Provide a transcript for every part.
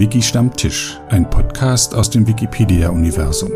Wiki Stammtisch, ein Podcast aus dem Wikipedia-Universum.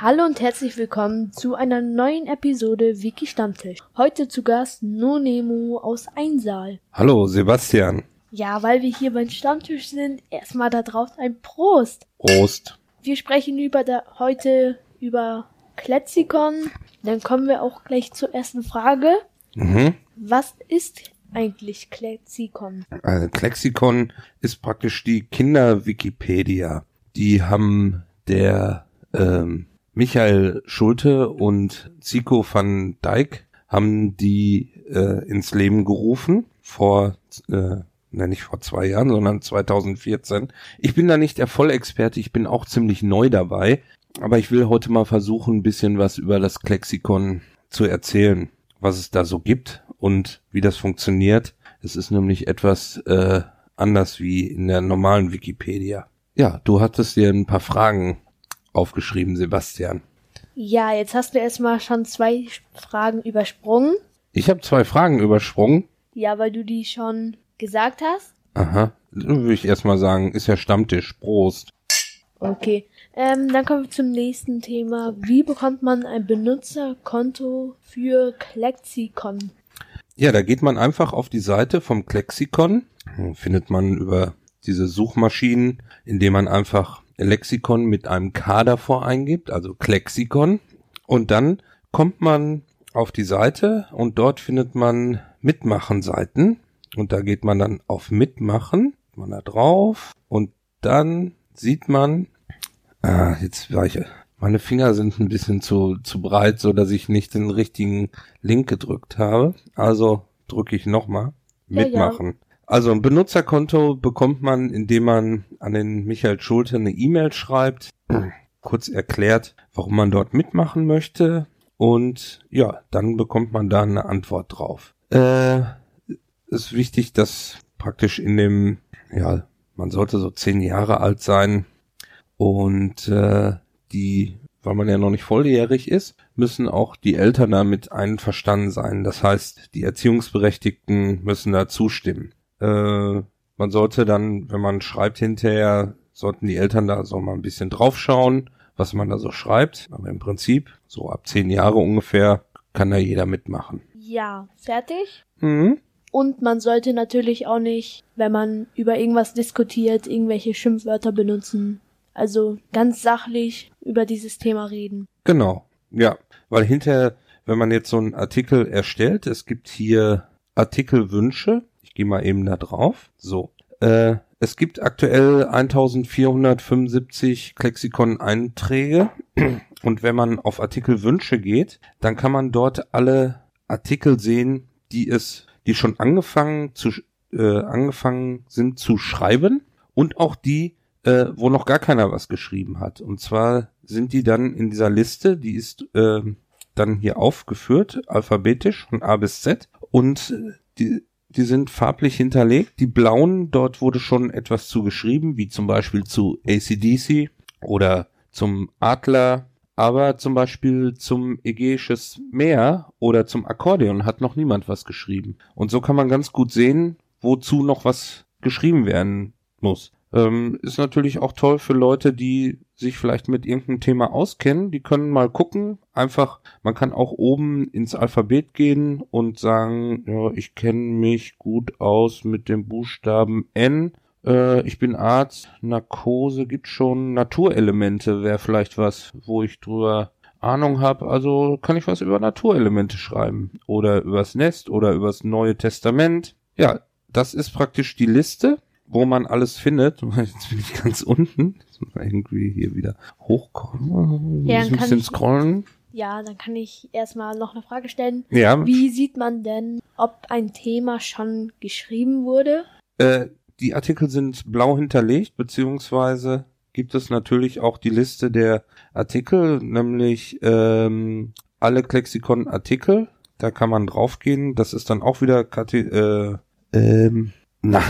Hallo und herzlich willkommen zu einer neuen Episode Wiki Stammtisch. Heute zu Gast Nonemo aus Einsaal. Hallo, Sebastian. Ja, weil wir hier beim Stammtisch sind, erstmal da drauf ein Prost. Prost. Wir sprechen über da, heute über Klexikon. Dann kommen wir auch gleich zur ersten Frage. Mhm. Was ist eigentlich Klexikon? Also Klexikon ist praktisch die Kinder-Wikipedia. Die haben der ähm, Michael Schulte und Zico van Dijk haben die äh, ins Leben gerufen vor, äh, na nicht vor zwei Jahren, sondern 2014. Ich bin da nicht der Vollexperte, ich bin auch ziemlich neu dabei, aber ich will heute mal versuchen, ein bisschen was über das Klexikon zu erzählen, was es da so gibt und wie das funktioniert. Es ist nämlich etwas äh, anders wie in der normalen Wikipedia. Ja, du hattest dir ein paar Fragen aufgeschrieben, Sebastian. Ja, jetzt hast du erstmal schon zwei Fragen übersprungen. Ich habe zwei Fragen übersprungen. Ja, weil du die schon gesagt hast. Aha. Dann würde ich erstmal sagen, ist ja Stammtisch. Prost. Okay. Ähm, dann kommen wir zum nächsten Thema. Wie bekommt man ein Benutzerkonto für Klexikon? Ja, da geht man einfach auf die Seite vom Klexikon. Findet man über diese Suchmaschinen, indem man einfach Lexikon mit einem K davor eingibt, also Klexikon. Und dann kommt man auf die Seite und dort findet man Mitmachen-Seiten. Und da geht man dann auf Mitmachen, man da drauf und dann sieht man, ah, jetzt war ich, meine Finger sind ein bisschen zu, zu breit, so dass ich nicht den richtigen Link gedrückt habe. Also drücke ich nochmal. Ja, Mitmachen. Also ein Benutzerkonto bekommt man, indem man an den Michael Schulte eine E-Mail schreibt, kurz erklärt, warum man dort mitmachen möchte und ja, dann bekommt man da eine Antwort drauf. Äh, ist wichtig, dass praktisch in dem, ja, man sollte so zehn Jahre alt sein und äh, die, weil man ja noch nicht volljährig ist, müssen auch die Eltern damit einverstanden sein. Das heißt, die Erziehungsberechtigten müssen da zustimmen. Äh, man sollte dann, wenn man schreibt hinterher, sollten die Eltern da so mal ein bisschen draufschauen, was man da so schreibt. Aber im Prinzip, so ab zehn Jahre ungefähr, kann da jeder mitmachen. Ja, fertig? Mhm. Und man sollte natürlich auch nicht, wenn man über irgendwas diskutiert, irgendwelche Schimpfwörter benutzen. Also ganz sachlich über dieses Thema reden. Genau, ja. Weil hinterher, wenn man jetzt so einen Artikel erstellt, es gibt hier Artikelwünsche. Ich gehe mal eben da drauf. So. Äh, es gibt aktuell 1475 Klexikon-Einträge. Und wenn man auf Artikelwünsche geht, dann kann man dort alle Artikel sehen, die es, die schon angefangen zu, äh, angefangen sind zu schreiben und auch die, äh, wo noch gar keiner was geschrieben hat. Und zwar sind die dann in dieser Liste, die ist äh, dann hier aufgeführt, alphabetisch von A bis Z. Und äh, die, die sind farblich hinterlegt. Die blauen, dort wurde schon etwas zu geschrieben, wie zum Beispiel zu ACDC oder zum Adler. Aber zum Beispiel zum Ägäisches Meer oder zum Akkordeon hat noch niemand was geschrieben. Und so kann man ganz gut sehen, wozu noch was geschrieben werden muss. Ähm, ist natürlich auch toll für Leute, die sich vielleicht mit irgendeinem Thema auskennen. Die können mal gucken. Einfach, man kann auch oben ins Alphabet gehen und sagen, ja, ich kenne mich gut aus mit dem Buchstaben N. Äh, ich bin Arzt. Narkose gibt schon. Naturelemente wäre vielleicht was, wo ich drüber Ahnung habe. Also kann ich was über Naturelemente schreiben. Oder übers Nest oder übers Neue Testament. Ja, das ist praktisch die Liste wo man alles findet. Jetzt bin ich ganz unten. Jetzt muss man irgendwie hier wieder hochkommen. Ja, ein bisschen ich- scrollen. Ja, dann kann ich erstmal noch eine Frage stellen. Ja, Wie sieht man denn, ob ein Thema schon geschrieben wurde? äh, die Artikel sind blau hinterlegt, beziehungsweise gibt es natürlich auch die Liste der Artikel, nämlich ähm, alle Klexikon-Artikel. Da kann man draufgehen. Das ist dann auch wieder Kate äh, ähm, na,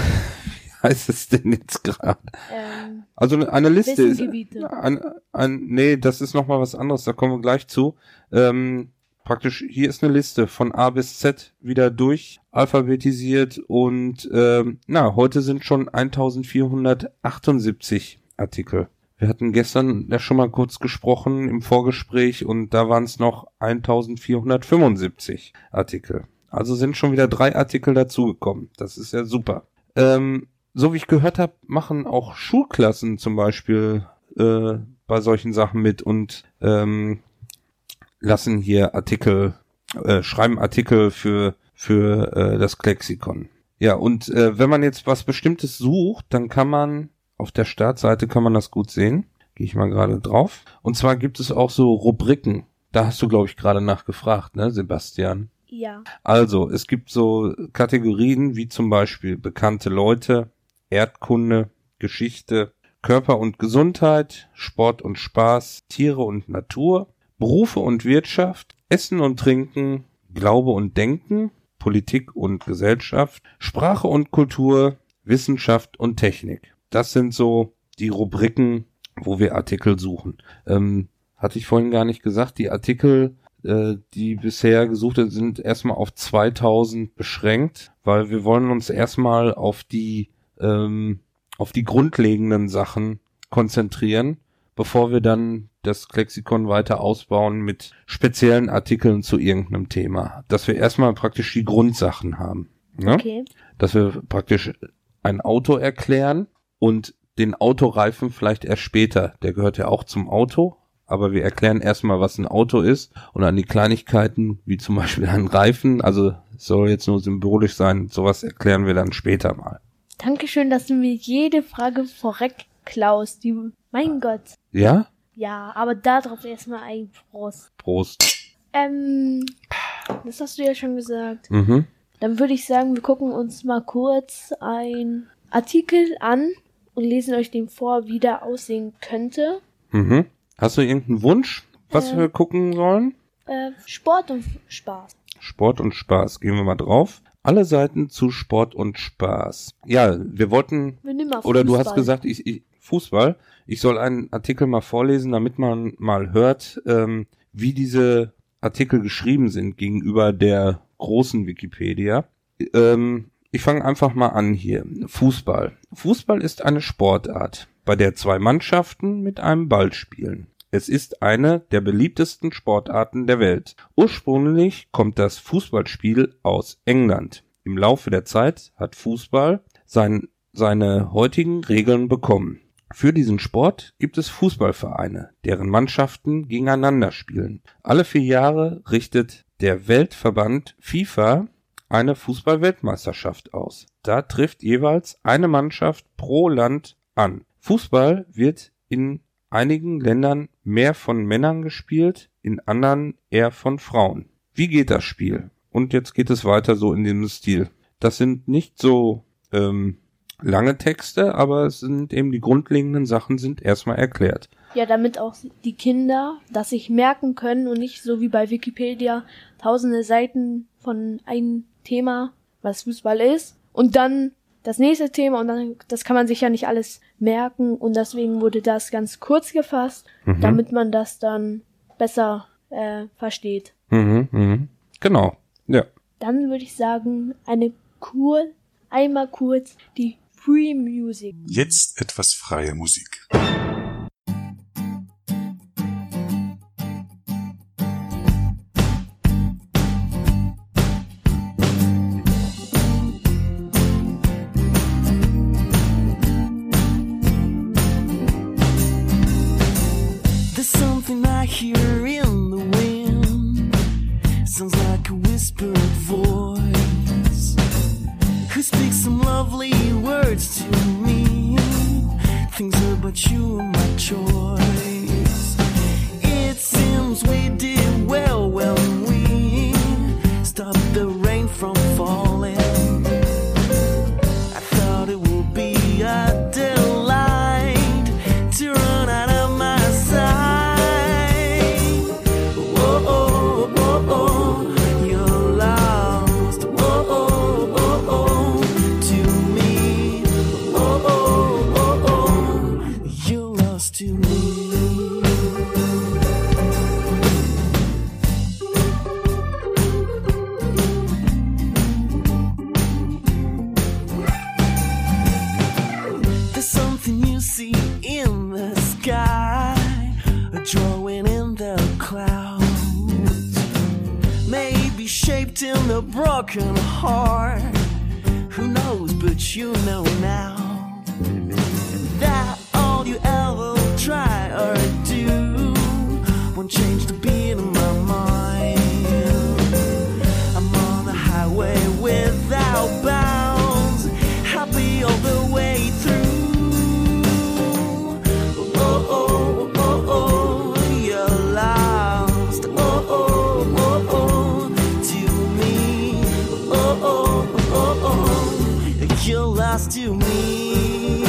heißt es denn jetzt gerade? Ähm, Also eine Liste ist ein, ein, nee, das ist noch mal was anderes, da kommen wir gleich zu. Ähm, praktisch, hier ist eine Liste von A bis Z wieder durch alphabetisiert und ähm, na, heute sind schon 1478 Artikel. Wir hatten gestern ja schon mal kurz gesprochen im Vorgespräch und da waren es noch 1475 Artikel. Also sind schon wieder drei Artikel dazugekommen. Das ist ja super. Ähm, so wie ich gehört habe, machen auch Schulklassen zum Beispiel äh, bei solchen Sachen mit und ähm, lassen hier Artikel, äh, schreiben Artikel für, für äh, das Klexikon. Ja, und äh, wenn man jetzt was Bestimmtes sucht, dann kann man auf der Startseite kann man das gut sehen. Gehe ich mal gerade drauf. Und zwar gibt es auch so Rubriken. Da hast du, glaube ich, gerade nachgefragt, ne, Sebastian? Ja. Also, es gibt so Kategorien wie zum Beispiel bekannte Leute, Erdkunde, Geschichte, Körper und Gesundheit, Sport und Spaß, Tiere und Natur, Berufe und Wirtschaft, Essen und Trinken, Glaube und Denken, Politik und Gesellschaft, Sprache und Kultur, Wissenschaft und Technik. Das sind so die Rubriken, wo wir Artikel suchen. Ähm, hatte ich vorhin gar nicht gesagt, die Artikel, äh, die bisher gesucht sind, sind erstmal auf 2000 beschränkt, weil wir wollen uns erstmal auf die ähm, auf die grundlegenden Sachen konzentrieren, bevor wir dann das Lexikon weiter ausbauen mit speziellen Artikeln zu irgendeinem Thema. Dass wir erstmal praktisch die Grundsachen haben. Ne? Okay. Dass wir praktisch ein Auto erklären und den Autoreifen vielleicht erst später. Der gehört ja auch zum Auto. Aber wir erklären erstmal, was ein Auto ist und an die Kleinigkeiten, wie zum Beispiel ein Reifen. Also soll jetzt nur symbolisch sein. Sowas erklären wir dann später mal. Dankeschön, dass du mir jede Frage vorweg klaust. Die, mein Gott. Ja? Ja, aber darauf erstmal ein Prost. Prost. Ähm, das hast du ja schon gesagt. Mhm. Dann würde ich sagen, wir gucken uns mal kurz ein Artikel an und lesen euch den vor, wie der aussehen könnte. Mhm. Hast du irgendeinen Wunsch, was Äh. wir gucken sollen? Äh, Sport und Spaß. Sport und Spaß. Gehen wir mal drauf. Alle Seiten zu Sport und Spaß. Ja, wir wollten, Wir nehmen mal oder du hast gesagt, ich, ich, Fußball. Ich soll einen Artikel mal vorlesen, damit man mal hört, ähm, wie diese Artikel geschrieben sind gegenüber der großen Wikipedia. Ähm, ich fange einfach mal an hier. Fußball. Fußball ist eine Sportart, bei der zwei Mannschaften mit einem Ball spielen. Es ist eine der beliebtesten Sportarten der Welt. Ursprünglich kommt das Fußballspiel aus England. Im Laufe der Zeit hat Fußball sein, seine heutigen Regeln bekommen. Für diesen Sport gibt es Fußballvereine, deren Mannschaften gegeneinander spielen. Alle vier Jahre richtet der Weltverband FIFA eine Fußball-Weltmeisterschaft aus. Da trifft jeweils eine Mannschaft pro Land an. Fußball wird in einigen Ländern mehr von Männern gespielt, in anderen eher von Frauen. Wie geht das Spiel? Und jetzt geht es weiter so in diesem Stil. Das sind nicht so ähm, lange Texte, aber es sind eben die grundlegenden Sachen sind erstmal erklärt. Ja, damit auch die Kinder das sich merken können und nicht so wie bei Wikipedia tausende Seiten von einem Thema, was Fußball ist, und dann das nächste Thema und dann, das kann man sich ja nicht alles merken und deswegen wurde das ganz kurz gefasst, Mhm. damit man das dann besser äh, versteht. Mhm, mhm. Genau. Ja. Dann würde ich sagen, eine kur, einmal kurz die Free Music. Jetzt etwas freie Musik. here be shaped in a broken heart. Who knows, but you know now that all you ever try or you're lost to me.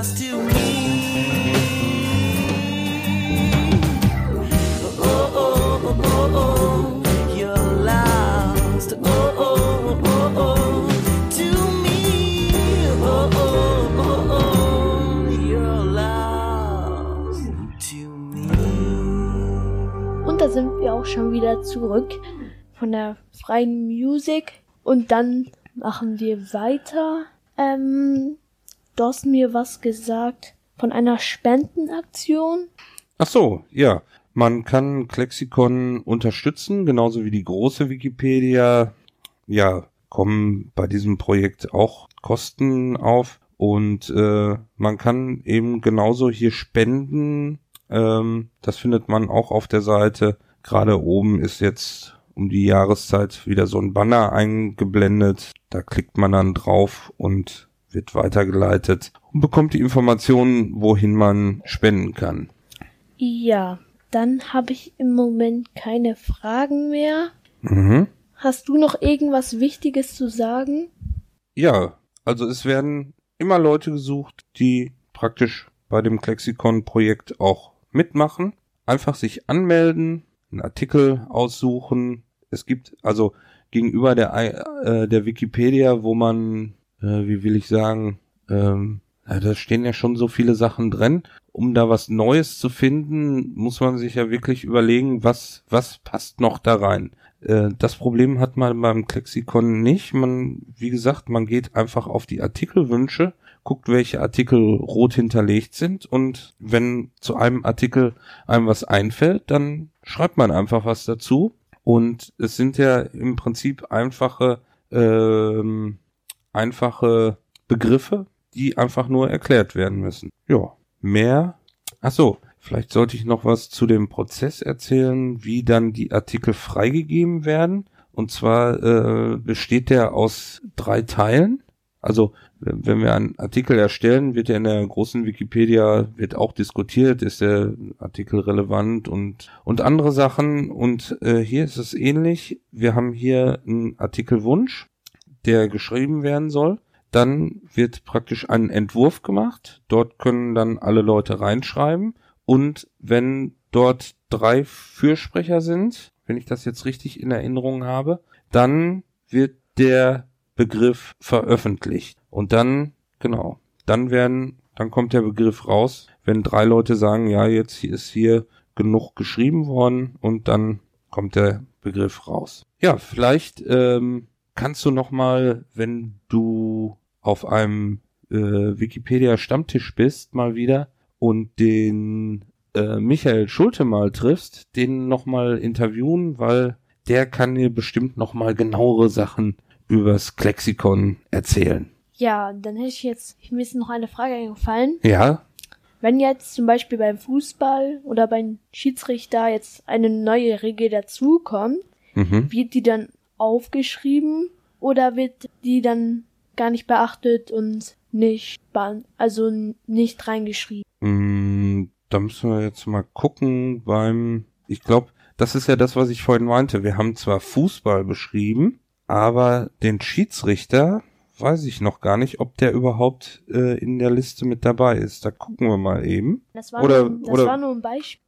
Und da sind wir auch schon wieder zurück von der freien Musik. Und dann machen wir weiter. Ähm, hast mir was gesagt von einer Spendenaktion. Ach so, ja. Man kann Klexikon unterstützen, genauso wie die große Wikipedia. Ja, kommen bei diesem Projekt auch Kosten auf. Und äh, man kann eben genauso hier spenden. Ähm, das findet man auch auf der Seite. Gerade oben ist jetzt um die Jahreszeit wieder so ein Banner eingeblendet. Da klickt man dann drauf und wird weitergeleitet und bekommt die Informationen, wohin man spenden kann. Ja, dann habe ich im Moment keine Fragen mehr. Mhm. Hast du noch irgendwas Wichtiges zu sagen? Ja, also es werden immer Leute gesucht, die praktisch bei dem Klexikon-Projekt auch mitmachen. Einfach sich anmelden, einen Artikel aussuchen. Es gibt also gegenüber der, äh, der Wikipedia, wo man, äh, wie will ich sagen, ähm, da stehen ja schon so viele Sachen drin. Um da was Neues zu finden, muss man sich ja wirklich überlegen, was, was passt noch da rein. Äh, das Problem hat man beim Klexikon nicht. Man, wie gesagt, man geht einfach auf die Artikelwünsche, guckt, welche Artikel rot hinterlegt sind und wenn zu einem Artikel einem was einfällt, dann schreibt man einfach was dazu. Und es sind ja im Prinzip einfache, ähm, einfache Begriffe, die einfach nur erklärt werden müssen. Ja, mehr. Ach so, vielleicht sollte ich noch was zu dem Prozess erzählen, wie dann die Artikel freigegeben werden. Und zwar äh, besteht der aus drei Teilen. Also wenn wir einen Artikel erstellen, wird er in der großen Wikipedia wird auch diskutiert, ist der Artikel relevant und und andere Sachen. Und äh, hier ist es ähnlich. Wir haben hier einen Artikelwunsch, der geschrieben werden soll. Dann wird praktisch ein Entwurf gemacht. Dort können dann alle Leute reinschreiben. Und wenn dort drei Fürsprecher sind, wenn ich das jetzt richtig in Erinnerung habe, dann wird der Begriff veröffentlicht. Und dann, genau, dann werden, dann kommt der Begriff raus, wenn drei Leute sagen, ja, jetzt ist hier genug geschrieben worden und dann kommt der Begriff raus. Ja, vielleicht ähm, kannst du noch mal, wenn du auf einem äh, Wikipedia Stammtisch bist, mal wieder und den äh, Michael Schulte mal triffst, den noch mal interviewen, weil der kann dir bestimmt noch mal genauere Sachen übers Klexikon erzählen. Ja, dann hätte ich jetzt, mir ist noch eine Frage eingefallen. Ja, Wenn jetzt zum Beispiel beim Fußball oder beim Schiedsrichter jetzt eine neue Regel dazukommt, mhm. wird die dann aufgeschrieben oder wird die dann gar nicht beachtet und nicht, also nicht reingeschrieben? Mm, da müssen wir jetzt mal gucken beim, ich glaube, das ist ja das, was ich vorhin meinte. Wir haben zwar Fußball beschrieben, aber den Schiedsrichter weiß ich noch gar nicht, ob der überhaupt äh, in der Liste mit dabei ist. Da gucken wir mal eben. Das war, Oder- nur, das oder- war nur ein Beispiel.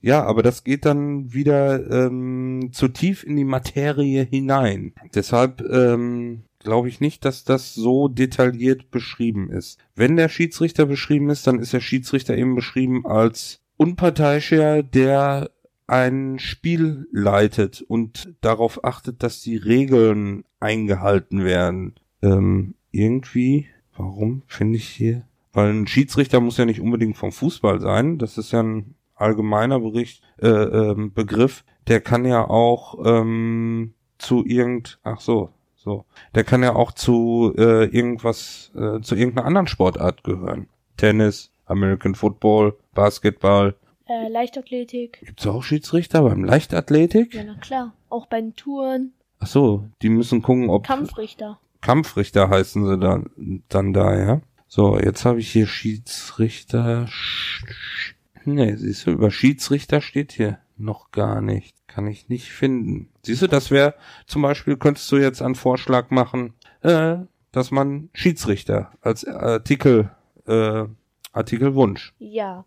Ja, aber das geht dann wieder ähm, zu tief in die Materie hinein. Deshalb ähm, glaube ich nicht, dass das so detailliert beschrieben ist. Wenn der Schiedsrichter beschrieben ist, dann ist der Schiedsrichter eben beschrieben als unparteiischer, der ein Spiel leitet und darauf achtet, dass die Regeln eingehalten werden. Ähm, irgendwie, warum finde ich hier? Weil ein Schiedsrichter muss ja nicht unbedingt vom Fußball sein. Das ist ja ein allgemeiner Bericht, äh, ähm, Begriff. Der kann ja auch ähm, zu irgend, ach so, so, der kann ja auch zu äh, irgendwas, äh, zu irgendeiner anderen Sportart gehören. Tennis, American Football, Basketball. Äh, Leichtathletik. Gibt's auch Schiedsrichter beim Leichtathletik? Ja, na klar. Auch bei den Touren. Ach so, die müssen gucken, ob Kampfrichter. Kampfrichter heißen sie dann, dann da, ja. So, jetzt habe ich hier Schiedsrichter. Sch- sch- Nee, siehst du, über Schiedsrichter steht hier noch gar nicht. Kann ich nicht finden. Siehst du, das wäre zum Beispiel, könntest du jetzt einen Vorschlag machen, äh, dass man Schiedsrichter als Artikel, äh, Artikelwunsch. Ja.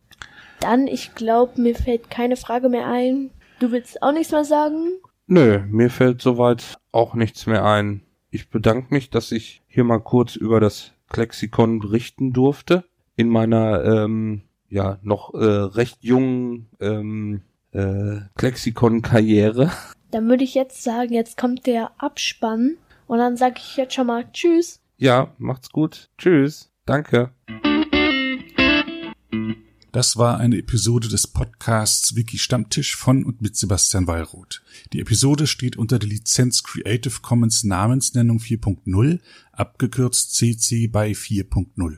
Dann, ich glaube, mir fällt keine Frage mehr ein. Du willst auch nichts mehr sagen? Nö, mir fällt soweit auch nichts mehr ein. Ich bedanke mich, dass ich hier mal kurz über das Klexikon berichten durfte. In meiner ähm, ja noch äh, recht jungen ähm, äh, Klexikon-Karriere. Dann würde ich jetzt sagen, jetzt kommt der Abspann. Und dann sage ich jetzt schon mal Tschüss. Ja, macht's gut. Tschüss. Danke. Das war eine Episode des Podcasts Wiki Stammtisch von und mit Sebastian Wallroth. Die Episode steht unter der Lizenz Creative Commons Namensnennung 4.0, abgekürzt CC by 4.0.